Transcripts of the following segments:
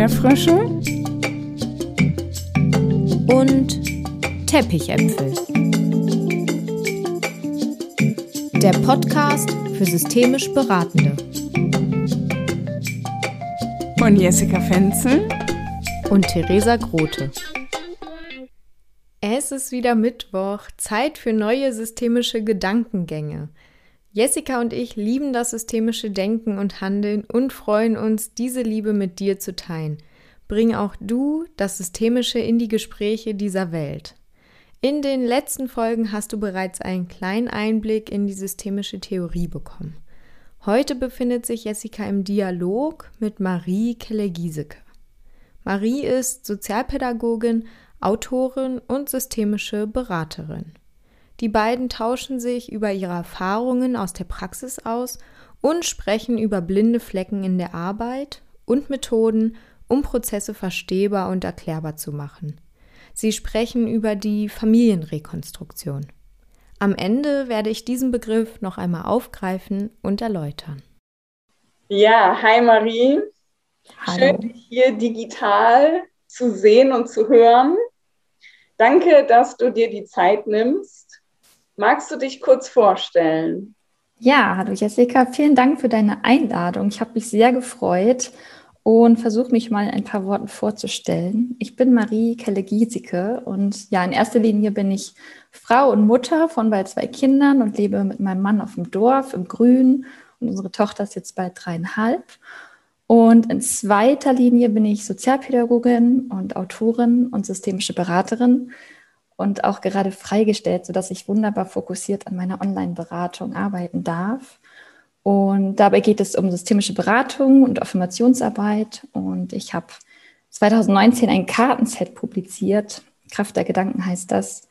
Erdbeerfrösche und Teppichäpfel. Der Podcast für systemisch Beratende. Von Jessica Fenzel und Theresa Grote. Es ist wieder Mittwoch, Zeit für neue systemische Gedankengänge. Jessica und ich lieben das systemische Denken und Handeln und freuen uns, diese Liebe mit dir zu teilen. Bring auch du das Systemische in die Gespräche dieser Welt. In den letzten Folgen hast du bereits einen kleinen Einblick in die systemische Theorie bekommen. Heute befindet sich Jessica im Dialog mit Marie Kelle-Giesecke. Marie ist Sozialpädagogin, Autorin und systemische Beraterin. Die beiden tauschen sich über ihre Erfahrungen aus der Praxis aus und sprechen über blinde Flecken in der Arbeit und Methoden, um Prozesse verstehbar und erklärbar zu machen. Sie sprechen über die Familienrekonstruktion. Am Ende werde ich diesen Begriff noch einmal aufgreifen und erläutern. Ja, hi Marie. Hallo. Schön, dich hier digital zu sehen und zu hören. Danke, dass du dir die Zeit nimmst. Magst du dich kurz vorstellen? Ja, hallo Jessica, vielen Dank für deine Einladung. Ich habe mich sehr gefreut und versuche mich mal in ein paar Worten vorzustellen. Ich bin Marie Kelle-Giesecke und ja, in erster Linie bin ich Frau und Mutter von bald zwei Kindern und lebe mit meinem Mann auf dem Dorf im Grün und unsere Tochter ist jetzt bald dreieinhalb. Und in zweiter Linie bin ich Sozialpädagogin und Autorin und systemische Beraterin und auch gerade freigestellt, sodass ich wunderbar fokussiert an meiner Online-Beratung arbeiten darf. Und dabei geht es um systemische Beratung und Affirmationsarbeit. Und ich habe 2019 ein Kartenset publiziert. Kraft der Gedanken heißt das.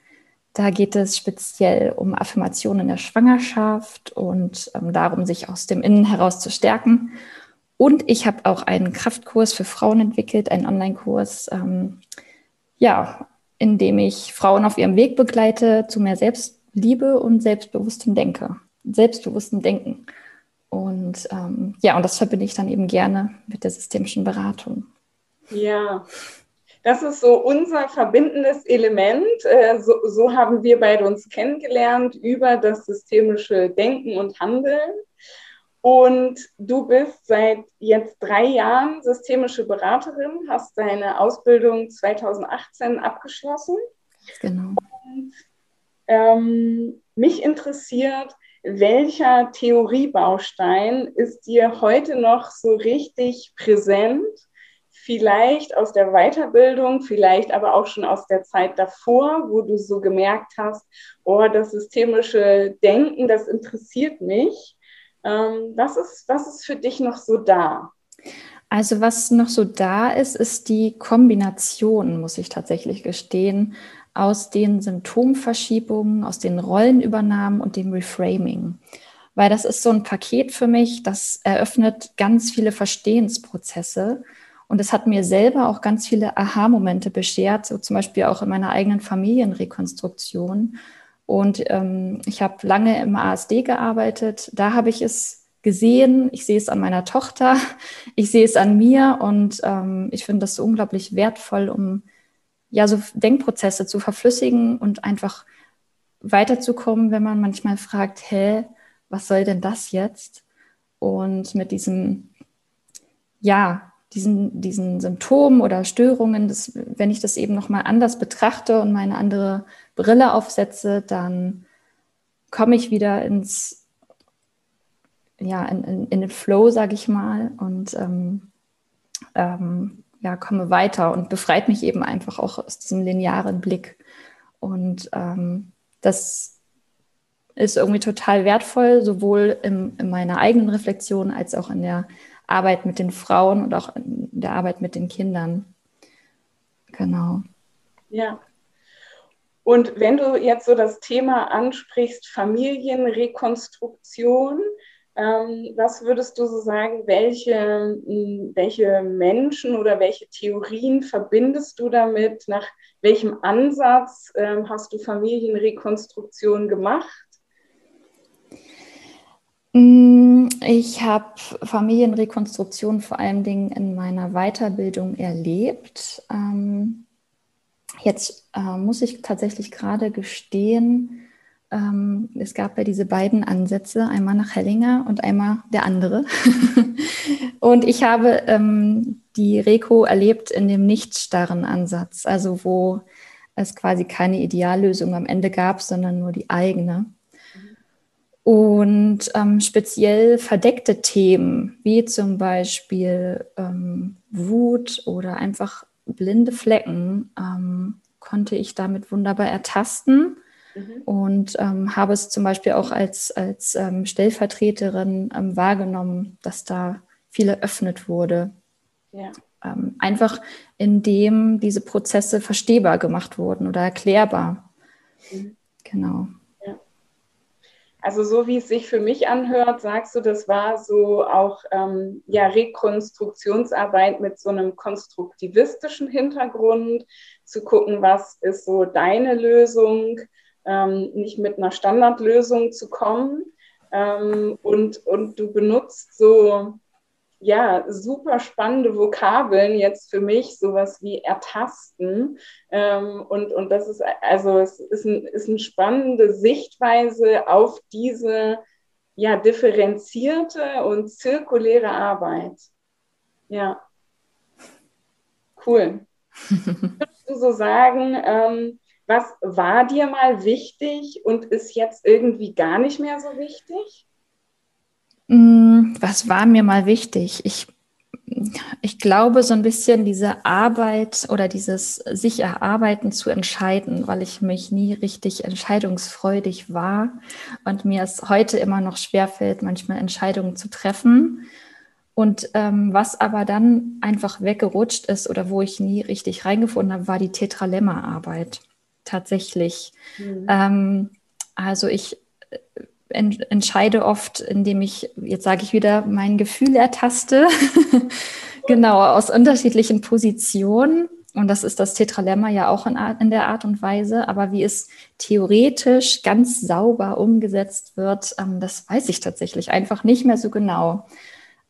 Da geht es speziell um Affirmationen in der Schwangerschaft und ähm, darum, sich aus dem Innen heraus zu stärken. Und ich habe auch einen Kraftkurs für Frauen entwickelt, einen Online-Kurs, ähm, ja, indem ich Frauen auf ihrem Weg begleite zu mehr Selbstliebe und selbstbewusstem Denke, selbstbewusstem Denken. Und ähm, ja, und das verbinde ich dann eben gerne mit der systemischen Beratung. Ja, das ist so unser verbindendes Element. Äh, so, so haben wir beide uns kennengelernt über das systemische Denken und Handeln. Und du bist seit jetzt drei Jahren systemische Beraterin, hast deine Ausbildung 2018 abgeschlossen. Genau. Und, ähm, mich interessiert, welcher Theoriebaustein ist dir heute noch so richtig präsent? Vielleicht aus der Weiterbildung, vielleicht aber auch schon aus der Zeit davor, wo du so gemerkt hast, oh, das systemische Denken, das interessiert mich. Ähm, was, ist, was ist für dich noch so da? Also was noch so da ist, ist die Kombination, muss ich tatsächlich gestehen, aus den Symptomverschiebungen, aus den Rollenübernahmen und dem Reframing. Weil das ist so ein Paket für mich, das eröffnet ganz viele Verstehensprozesse. Und es hat mir selber auch ganz viele Aha-Momente beschert, so zum Beispiel auch in meiner eigenen Familienrekonstruktion, und ähm, ich habe lange im ASD gearbeitet. Da habe ich es gesehen. Ich sehe es an meiner Tochter. Ich sehe es an mir. Und ähm, ich finde das so unglaublich wertvoll, um ja so Denkprozesse zu verflüssigen und einfach weiterzukommen, wenn man manchmal fragt, hä, was soll denn das jetzt? Und mit diesem, ja, diesen, diesen Symptomen oder Störungen, das, wenn ich das eben nochmal anders betrachte und meine andere Brille aufsetze, dann komme ich wieder ins, ja, in, in, in den Flow, sage ich mal, und ähm, ähm, ja, komme weiter und befreit mich eben einfach auch aus diesem linearen Blick. Und ähm, das ist irgendwie total wertvoll, sowohl im, in meiner eigenen Reflexion als auch in der Arbeit mit den Frauen und auch in der Arbeit mit den Kindern. Genau. Ja. Und wenn du jetzt so das Thema ansprichst, Familienrekonstruktion, ähm, was würdest du so sagen, welche, welche Menschen oder welche Theorien verbindest du damit? Nach welchem Ansatz ähm, hast du Familienrekonstruktion gemacht? Mm, ich habe Familienrekonstruktion vor allen Dingen in meiner Weiterbildung erlebt. Ähm, jetzt äh, muss ich tatsächlich gerade gestehen, ähm, es gab ja diese beiden Ansätze, einmal nach Hellinger und einmal der andere. und ich habe ähm, die Reko erlebt in dem nicht starren Ansatz, also wo es quasi keine Ideallösung am Ende gab, sondern nur die eigene. Und ähm, speziell verdeckte Themen, wie zum Beispiel ähm, Wut oder einfach blinde Flecken, ähm, konnte ich damit wunderbar ertasten mhm. und ähm, habe es zum Beispiel auch als, als ähm, Stellvertreterin ähm, wahrgenommen, dass da viel eröffnet wurde. Ja. einfach indem diese Prozesse verstehbar gemacht wurden oder erklärbar. Mhm. Genau. Also so wie es sich für mich anhört, sagst du, das war so auch ähm, ja, Rekonstruktionsarbeit mit so einem konstruktivistischen Hintergrund, zu gucken, was ist so deine Lösung, ähm, nicht mit einer Standardlösung zu kommen. Ähm, und, und du benutzt so ja, super spannende Vokabeln jetzt für mich, sowas wie ertasten. Ähm, und, und das ist, also es ist, ein, ist eine spannende Sichtweise auf diese ja, differenzierte und zirkuläre Arbeit. Ja. Cool. Würdest du so sagen, ähm, was war dir mal wichtig und ist jetzt irgendwie gar nicht mehr so wichtig? Mm, was war mir mal wichtig? Ich, ich glaube, so ein bisschen diese Arbeit oder dieses sich erarbeiten zu entscheiden, weil ich mich nie richtig entscheidungsfreudig war und mir es heute immer noch schwerfällt, manchmal Entscheidungen zu treffen. Und ähm, was aber dann einfach weggerutscht ist oder wo ich nie richtig reingefunden habe, war die Tetralemma-Arbeit. Tatsächlich. Mhm. Ähm, also ich entscheide oft, indem ich, jetzt sage ich wieder, mein Gefühl ertaste. genau, aus unterschiedlichen Positionen. Und das ist das Tetralemma ja auch in, Art, in, der Art und Weise. Aber wie es theoretisch ganz sauber umgesetzt wird, ähm, das weiß ich tatsächlich einfach nicht mehr so genau.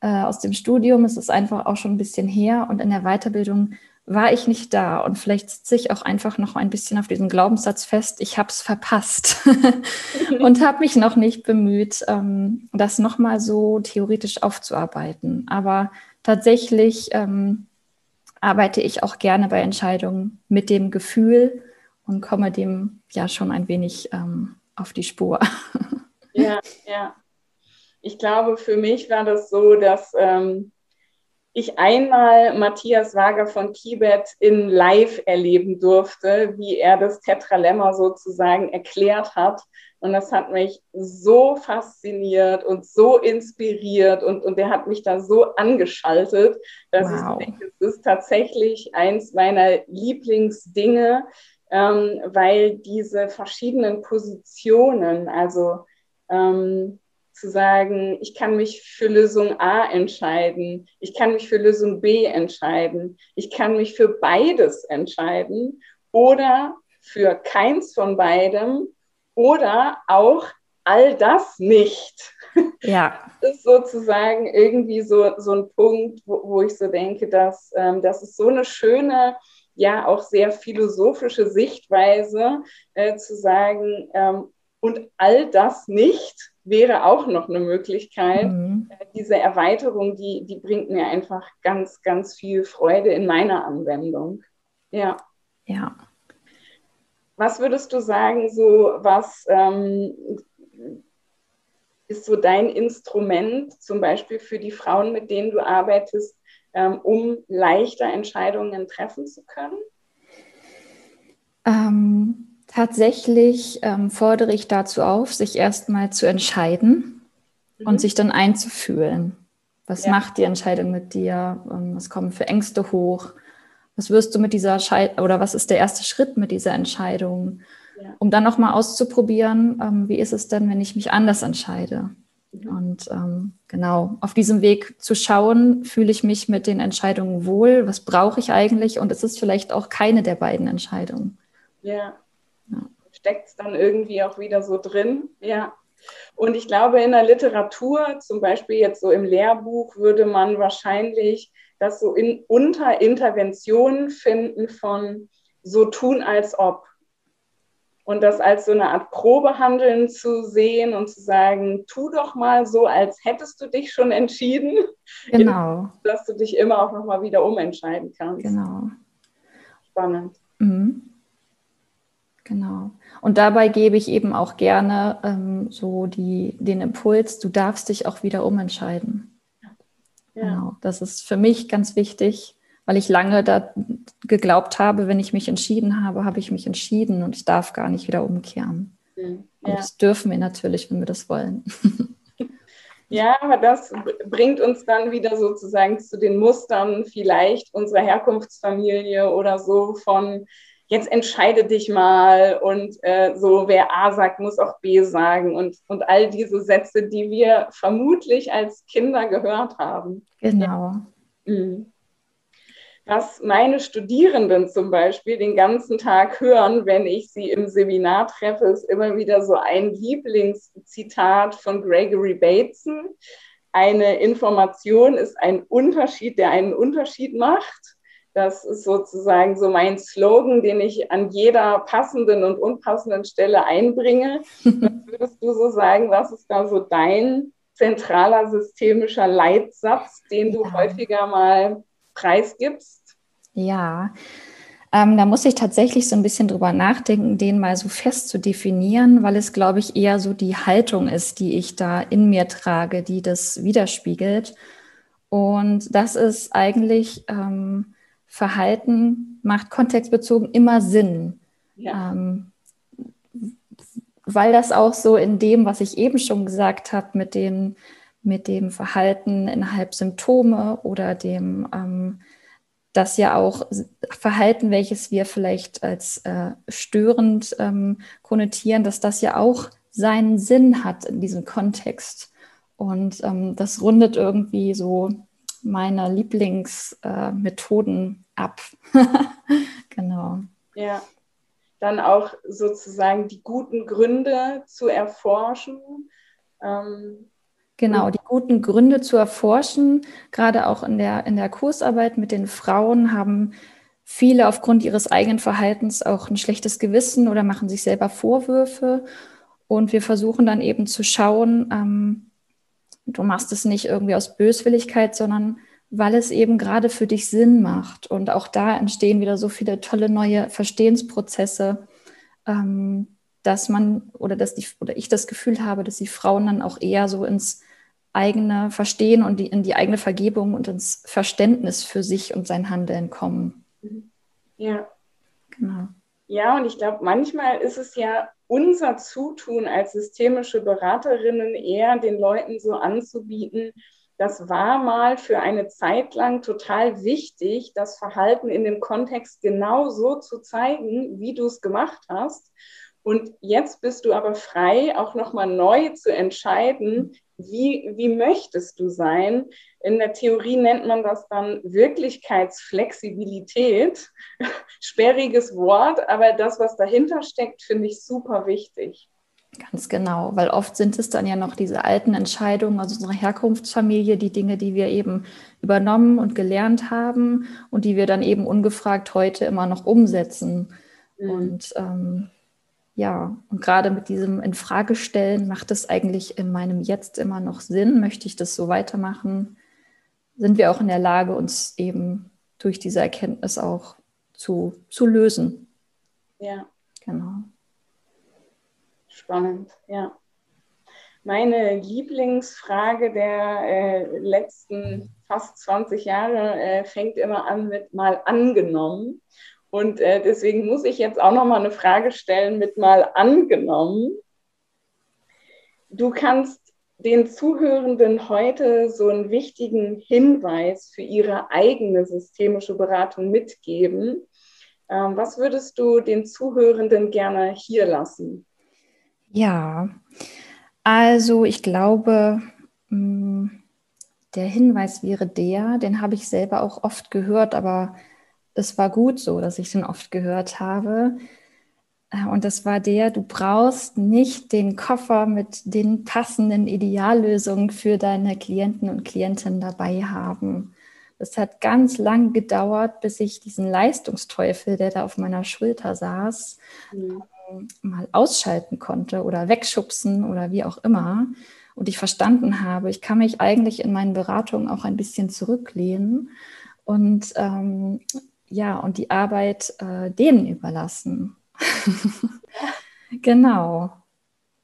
Äh, aus dem Studium ist es einfach auch schon ein bisschen her. Und in der Weiterbildung war ich nicht da. Und vielleicht sitze ich auch einfach noch ein bisschen auf diesem Glaubenssatz fest, ich habe es verpasst und habe mich noch nicht bemüht, ähm, das nochmal so theoretisch aufzuarbeiten. Aber tatsächlich ähm, arbeite ich auch gerne bei Entscheidungen mit dem Gefühl und komme dem ja schon ein wenig ähm, auf die Spur. ja, ja. Ich glaube, für mich war das so, dass ähm, ich einmal Matthias Wager von Kibet in Live erleben durfte, wie er das Tetralemma sozusagen erklärt hat. Und das hat mich so fasziniert und so inspiriert und, und der hat mich da so angeschaltet, dass wow. ich denke, es ist tatsächlich eins meiner Lieblingsdinge, ähm, weil diese verschiedenen Positionen, also ähm, zu sagen, ich kann mich für Lösung A entscheiden, ich kann mich für Lösung B entscheiden, ich kann mich für beides entscheiden oder für keins von beidem oder auch all das nicht. Ja. Das ist sozusagen irgendwie so, so ein Punkt, wo, wo ich so denke, dass ähm, das ist so eine schöne, ja auch sehr philosophische Sichtweise, äh, zu sagen, ähm, und all das nicht wäre auch noch eine Möglichkeit. Mhm. Äh, diese Erweiterung, die, die bringt mir einfach ganz, ganz viel Freude in meiner Anwendung. Ja. Ja. Was würdest du sagen, so was ähm, ist so dein Instrument, zum Beispiel für die Frauen, mit denen du arbeitest, ähm, um leichter Entscheidungen treffen zu können? Ähm, Tatsächlich ähm, fordere ich dazu auf, sich erstmal zu entscheiden mhm. und sich dann einzufühlen. Was ja. macht die Entscheidung mit dir? Ähm, was kommen für Ängste hoch? Was wirst du mit dieser Entscheidung oder was ist der erste Schritt mit dieser Entscheidung? Ja. Um dann nochmal auszuprobieren, ähm, wie ist es denn, wenn ich mich anders entscheide? Mhm. Und ähm, genau, auf diesem Weg zu schauen, fühle ich mich mit den Entscheidungen wohl, was brauche ich eigentlich und es ist vielleicht auch keine der beiden Entscheidungen. Ja, steckt es dann irgendwie auch wieder so drin. Ja. Und ich glaube, in der Literatur, zum Beispiel jetzt so im Lehrbuch, würde man wahrscheinlich das so in, unter Interventionen finden von so tun als ob. Und das als so eine Art Probehandeln zu sehen und zu sagen, tu doch mal so, als hättest du dich schon entschieden. Genau. dass du dich immer auch nochmal wieder umentscheiden kannst. Genau. Spannend. Mhm. Genau. Und dabei gebe ich eben auch gerne ähm, so die, den Impuls, du darfst dich auch wieder umentscheiden. Ja. Genau. Das ist für mich ganz wichtig, weil ich lange da geglaubt habe, wenn ich mich entschieden habe, habe ich mich entschieden und ich darf gar nicht wieder umkehren. Mhm. Ja. Und das dürfen wir natürlich, wenn wir das wollen. Ja, aber das bringt uns dann wieder sozusagen zu den Mustern vielleicht unserer Herkunftsfamilie oder so von jetzt entscheide dich mal und äh, so, wer A sagt, muss auch B sagen und, und all diese Sätze, die wir vermutlich als Kinder gehört haben. Genau. Mhm was meine Studierenden zum Beispiel den ganzen Tag hören, wenn ich sie im Seminar treffe, ist immer wieder so ein Lieblingszitat von Gregory Bateson. Eine Information ist ein Unterschied, der einen Unterschied macht. Das ist sozusagen so mein Slogan, den ich an jeder passenden und unpassenden Stelle einbringe. Was würdest du so sagen, was ist da so dein zentraler systemischer Leitsatz, den du ja. häufiger mal preisgibst? Ja, ähm, da muss ich tatsächlich so ein bisschen drüber nachdenken, den mal so fest zu definieren, weil es, glaube ich, eher so die Haltung ist, die ich da in mir trage, die das widerspiegelt. Und das ist eigentlich ähm, Verhalten macht kontextbezogen immer Sinn. Ja. Ähm, weil das auch so in dem, was ich eben schon gesagt habe, mit dem, mit dem Verhalten innerhalb Symptome oder dem ähm, dass ja auch Verhalten, welches wir vielleicht als äh, störend ähm, konnotieren, dass das ja auch seinen Sinn hat in diesem Kontext. Und ähm, das rundet irgendwie so meine Lieblingsmethoden äh, ab. genau. Ja, dann auch sozusagen die guten Gründe zu erforschen. Ähm, Genau, die guten Gründe zu erforschen, gerade auch in der, in der Kursarbeit mit den Frauen haben viele aufgrund ihres eigenen Verhaltens auch ein schlechtes Gewissen oder machen sich selber Vorwürfe. Und wir versuchen dann eben zu schauen, ähm, du machst es nicht irgendwie aus Böswilligkeit, sondern weil es eben gerade für dich Sinn macht. Und auch da entstehen wieder so viele tolle neue Verstehensprozesse, ähm, dass man oder dass die oder ich das Gefühl habe, dass die Frauen dann auch eher so ins eigene Verstehen und die, in die eigene Vergebung und ins Verständnis für sich und sein Handeln kommen. Ja. Genau. Ja, und ich glaube, manchmal ist es ja unser Zutun als systemische Beraterinnen eher den Leuten so anzubieten, das war mal für eine Zeit lang total wichtig, das Verhalten in dem Kontext genau so zu zeigen, wie du es gemacht hast. Und jetzt bist du aber frei, auch nochmal neu zu entscheiden, wie, wie möchtest du sein? In der Theorie nennt man das dann Wirklichkeitsflexibilität. Sperriges Wort, aber das, was dahinter steckt, finde ich super wichtig. Ganz genau, weil oft sind es dann ja noch diese alten Entscheidungen aus unserer Herkunftsfamilie, die Dinge, die wir eben übernommen und gelernt haben und die wir dann eben ungefragt heute immer noch umsetzen. Mhm. Und ähm, ja, und gerade mit diesem Infragestellen macht es eigentlich in meinem Jetzt immer noch Sinn? Möchte ich das so weitermachen? Sind wir auch in der Lage, uns eben durch diese Erkenntnis auch zu, zu lösen? Ja. Genau. Spannend, ja. Meine Lieblingsfrage der äh, letzten fast 20 Jahre äh, fängt immer an mit mal angenommen. Und äh, deswegen muss ich jetzt auch noch mal eine Frage stellen mit mal angenommen. Du kannst den Zuhörenden heute so einen wichtigen Hinweis für ihre eigene systemische Beratung mitgeben. Ähm, was würdest du den Zuhörenden gerne hier lassen? Ja, also ich glaube, mm, der Hinweis wäre der, den habe ich selber auch oft gehört, aber es war gut so, dass ich den oft gehört habe. Äh, und das war der, du brauchst nicht den Koffer mit den passenden Ideallösungen für deine Klienten und Klientinnen dabei haben. Es hat ganz lang gedauert, bis ich diesen Leistungsteufel, der da auf meiner Schulter saß, mhm. mal ausschalten konnte oder wegschubsen oder wie auch immer. Und ich verstanden habe, ich kann mich eigentlich in meinen Beratungen auch ein bisschen zurücklehnen und ähm, ja, und die Arbeit äh, denen überlassen. genau.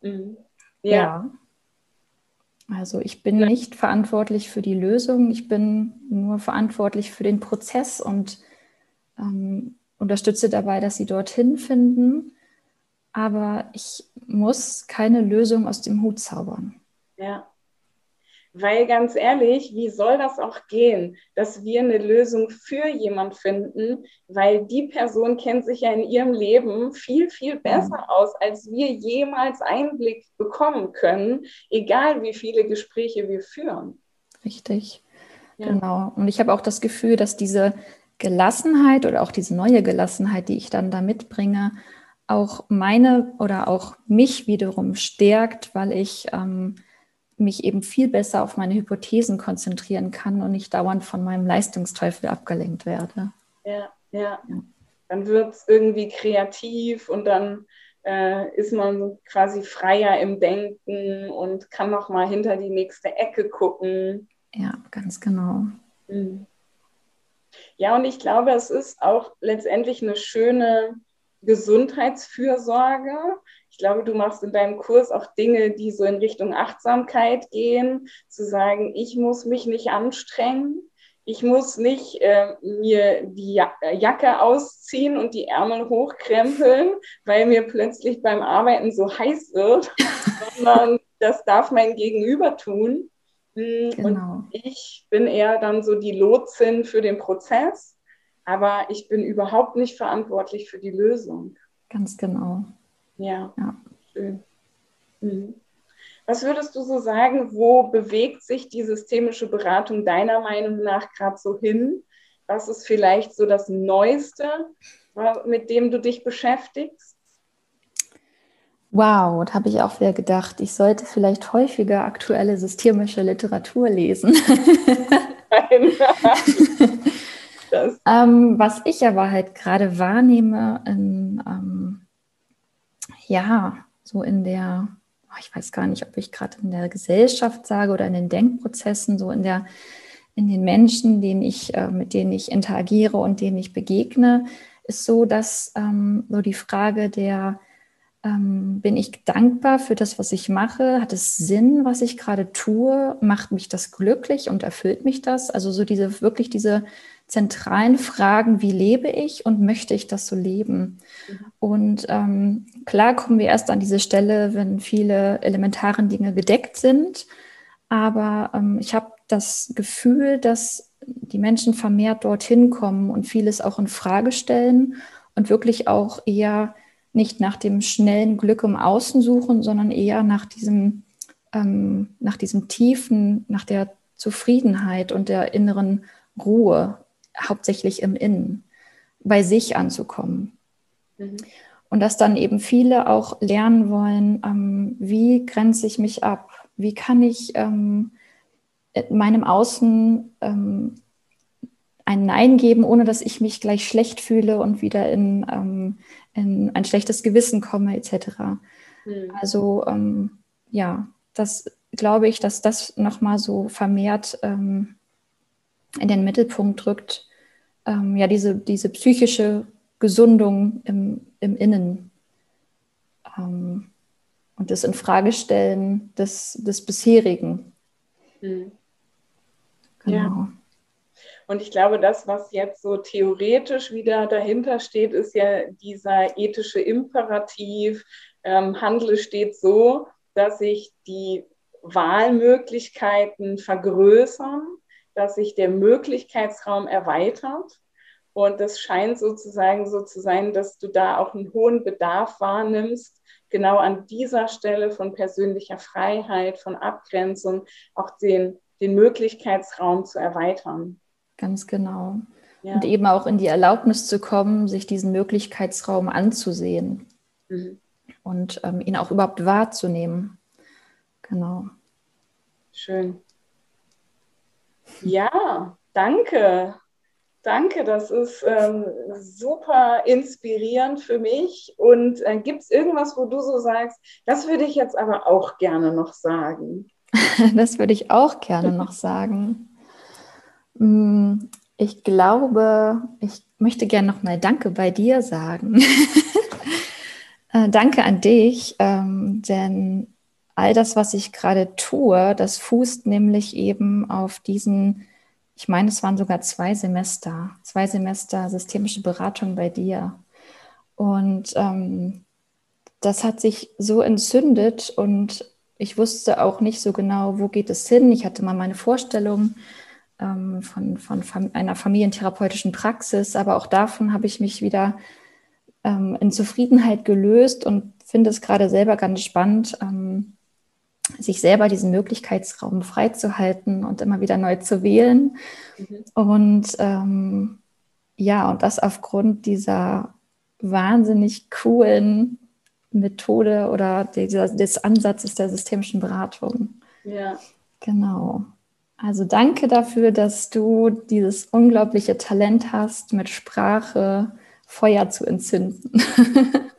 Mhm. Ja. ja. Also ich bin ja. nicht verantwortlich für die Lösung, ich bin nur verantwortlich für den Prozess und ähm, unterstütze dabei, dass sie dorthin finden. Aber ich muss keine Lösung aus dem Hut zaubern. Ja. Weil ganz ehrlich, wie soll das auch gehen, dass wir eine Lösung für jemand finden, weil die Person kennt sich ja in ihrem Leben viel, viel besser aus, als wir jemals Einblick bekommen können, egal wie viele Gespräche wir führen. Richtig, ja. genau. Und ich habe auch das Gefühl, dass diese Gelassenheit oder auch diese neue Gelassenheit, die ich dann da mitbringe, auch meine oder auch mich wiederum stärkt, weil ich ähm, mich eben viel besser auf meine Hypothesen konzentrieren kann und nicht dauernd von meinem Leistungsteufel abgelenkt werde. Ja, ja. ja. Dann wird es irgendwie kreativ und dann äh, ist man quasi freier im Denken und kann noch mal hinter die nächste Ecke gucken. Ja, ganz genau. Mhm. Ja, und ich glaube, es ist auch letztendlich eine schöne Gesundheitsfürsorge, ich glaube, du machst in deinem Kurs auch Dinge, die so in Richtung Achtsamkeit gehen, zu sagen, ich muss mich nicht anstrengen, ich muss nicht äh, mir die äh, Jacke ausziehen und die Ärmel hochkrempeln, weil mir plötzlich beim Arbeiten so heiß wird, sondern das darf mein Gegenüber tun. Mm, genau. Und ich bin eher dann so die Lotsin für den Prozess, aber ich bin überhaupt nicht verantwortlich für die Lösung. Ganz genau. Ja, ja. schön. Mhm. Was würdest du so sagen, wo bewegt sich die systemische Beratung deiner Meinung nach gerade so hin? Was ist vielleicht so das Neueste, mit dem du dich beschäftigst? Wow, da habe ich auch wieder gedacht, ich sollte vielleicht häufiger aktuelle systemische Literatur lesen. Ähm, was ich aber halt gerade wahrnehme in ähm, ja, so in der, oh, ich weiß gar nicht, ob ich gerade in der Gesellschaft sage oder in den Denkprozessen, so in der, in den Menschen, denen ich, äh, mit denen ich interagiere und denen ich begegne, ist so, dass ähm, so die Frage der, ähm, bin ich dankbar für das, was ich mache? Hat es Sinn, was ich gerade tue? Macht mich das glücklich und erfüllt mich das? Also so diese wirklich diese zentralen Fragen, wie lebe ich und möchte ich das so leben? Mhm. Und ähm, klar kommen wir erst an diese Stelle, wenn viele elementaren Dinge gedeckt sind. Aber ähm, ich habe das Gefühl, dass die Menschen vermehrt dorthin kommen und vieles auch in Frage stellen und wirklich auch eher nicht nach dem schnellen Glück im Außen suchen, sondern eher nach diesem, ähm, nach diesem tiefen, nach der Zufriedenheit und der inneren Ruhe hauptsächlich im Innen, bei sich anzukommen. Mhm. Und dass dann eben viele auch lernen wollen, ähm, wie grenze ich mich ab? Wie kann ich ähm, meinem Außen ähm, ein Nein geben, ohne dass ich mich gleich schlecht fühle und wieder in, ähm, in ein schlechtes Gewissen komme, etc. Mhm. Also ähm, ja, das glaube ich, dass das nochmal so vermehrt ähm, in den Mittelpunkt rückt, ähm, ja, diese, diese psychische Gesundung im, im Innen ähm, und das Infragestellen des, des bisherigen. Mhm. Genau. Ja. Und ich glaube, das, was jetzt so theoretisch wieder dahinter steht, ist ja dieser ethische Imperativ, ähm, handle steht so, dass sich die Wahlmöglichkeiten vergrößern dass sich der Möglichkeitsraum erweitert. Und das scheint sozusagen so zu sein, dass du da auch einen hohen Bedarf wahrnimmst, genau an dieser Stelle von persönlicher Freiheit, von Abgrenzung, auch den, den Möglichkeitsraum zu erweitern. Ganz genau. Ja. Und eben auch in die Erlaubnis zu kommen, sich diesen Möglichkeitsraum anzusehen. mhm. und ähm, ihn auch überhaupt wahrzunehmen. Genau. Schön. Ja, danke. Danke, das ist ähm, super inspirierend für mich. Und äh, gibt es irgendwas, wo du so sagst, das würde ich jetzt aber auch gerne noch sagen? das würde ich auch gerne noch sagen. Mm, ich glaube, ich möchte gerne noch mal Danke bei dir sagen. äh, danke an dich, ähm, denn all das, was ich gerade tue, das fußt nämlich eben auf diesen ich meine, es waren sogar zwei Semester, zwei Semester systemische Beratung bei dir. Und ähm, das hat sich so entzündet und ich wusste auch nicht so genau, wo geht es hin. Ich hatte mal meine Vorstellung ähm, von, von Fam einer familientherapeutischen Praxis, aber auch davon habe ich mich wieder ähm, in Zufriedenheit gelöst und finde es gerade selber ganz spannend, ähm, sich selber diesen Möglichkeitsraum freizuhalten und immer wieder neu zu wählen. Mhm. Und ähm, ja, und das aufgrund dieser wahnsinnig coolen Methode oder dieser, des Ansatzes der systemischen Beratung. Ja. Genau. Also danke dafür, dass du dieses unglaubliche Talent hast, mit Sprache Feuer zu entzünden.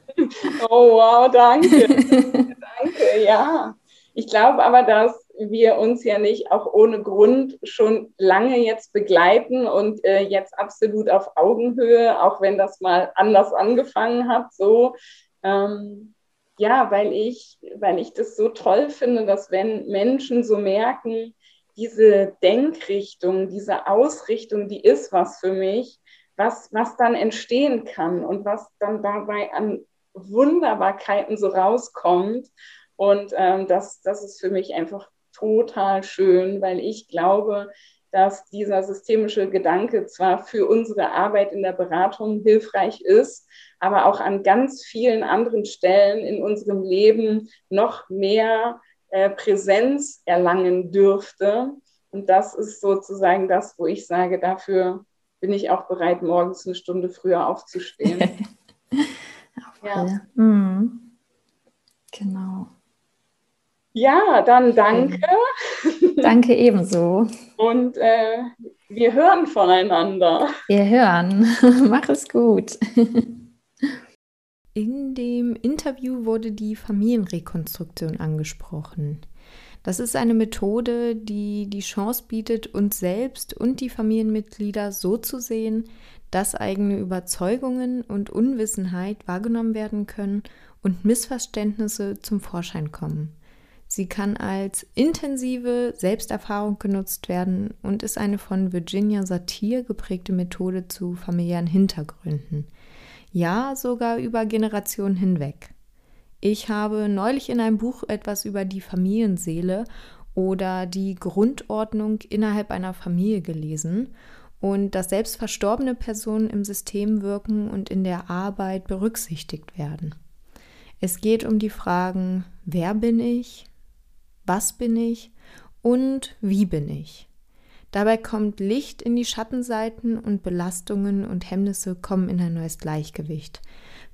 oh wow, danke. danke, ja. Ich glaube aber, dass wir uns ja nicht auch ohne Grund schon lange jetzt begleiten und äh, jetzt absolut auf Augenhöhe, auch wenn das mal anders angefangen hat, so. Ähm, ja, weil ich, weil ich das so toll finde, dass wenn Menschen so merken, diese Denkrichtung, diese Ausrichtung, die ist was für mich, was, was dann entstehen kann und was dann dabei an Wunderbarkeiten so rauskommt. Und ähm, das, das ist für mich einfach total schön, weil ich glaube, dass dieser systemische Gedanke zwar für unsere Arbeit in der Beratung hilfreich ist, aber auch an ganz vielen anderen Stellen in unserem Leben noch mehr äh, Präsenz erlangen dürfte. Und das ist sozusagen das, wo ich sage, dafür bin ich auch bereit, morgens eine Stunde früher aufzustehen. ja. Mhm. Genau. Ja, dann danke. Danke ebenso. Und äh, wir hören voneinander. Wir hören. Mach es gut. In dem Interview wurde die Familienrekonstruktion angesprochen. Das ist eine Methode, die die Chance bietet, uns selbst und die Familienmitglieder so zu sehen, dass eigene Überzeugungen und Unwissenheit wahrgenommen werden können und Missverständnisse zum Vorschein kommen. Sie kann als intensive Selbsterfahrung genutzt werden und ist eine von Virginia Satir geprägte Methode zu familiären Hintergründen. Ja, sogar über Generationen hinweg. Ich habe neulich in einem Buch etwas über die Familienseele oder die Grundordnung innerhalb einer Familie gelesen und dass selbst verstorbene Personen im System wirken und in der Arbeit berücksichtigt werden. Es geht um die Fragen, wer bin ich, was bin ich und wie bin ich. Dabei kommt Licht in die Schattenseiten und Belastungen und Hemmnisse kommen in ein neues Gleichgewicht,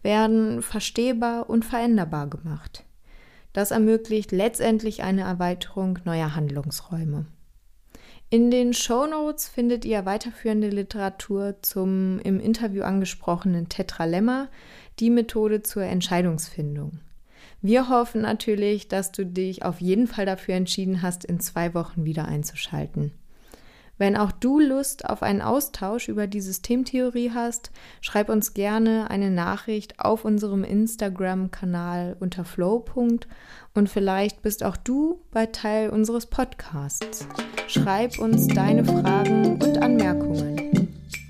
werden verstehbar und veränderbar gemacht. Das ermöglicht letztendlich eine Erweiterung neuer Handlungsräume. In den Show Notes findet ihr weiterführende Literatur zum im Interview angesprochenen Tetralemma, die Methode zur Entscheidungsfindung. Wir hoffen natürlich, dass du dich auf jeden Fall dafür entschieden hast, in zwei Wochen wieder einzuschalten. Wenn auch du Lust auf einen Austausch über die Systemtheorie hast, schreib uns gerne eine Nachricht auf unserem Instagram-Kanal unter flow. und vielleicht bist auch du bei Teil unseres Podcasts. Schreib uns deine Fragen und Anmerkungen.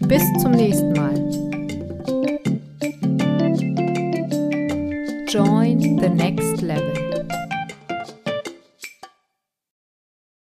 Bis zum nächsten Mal. join the next level.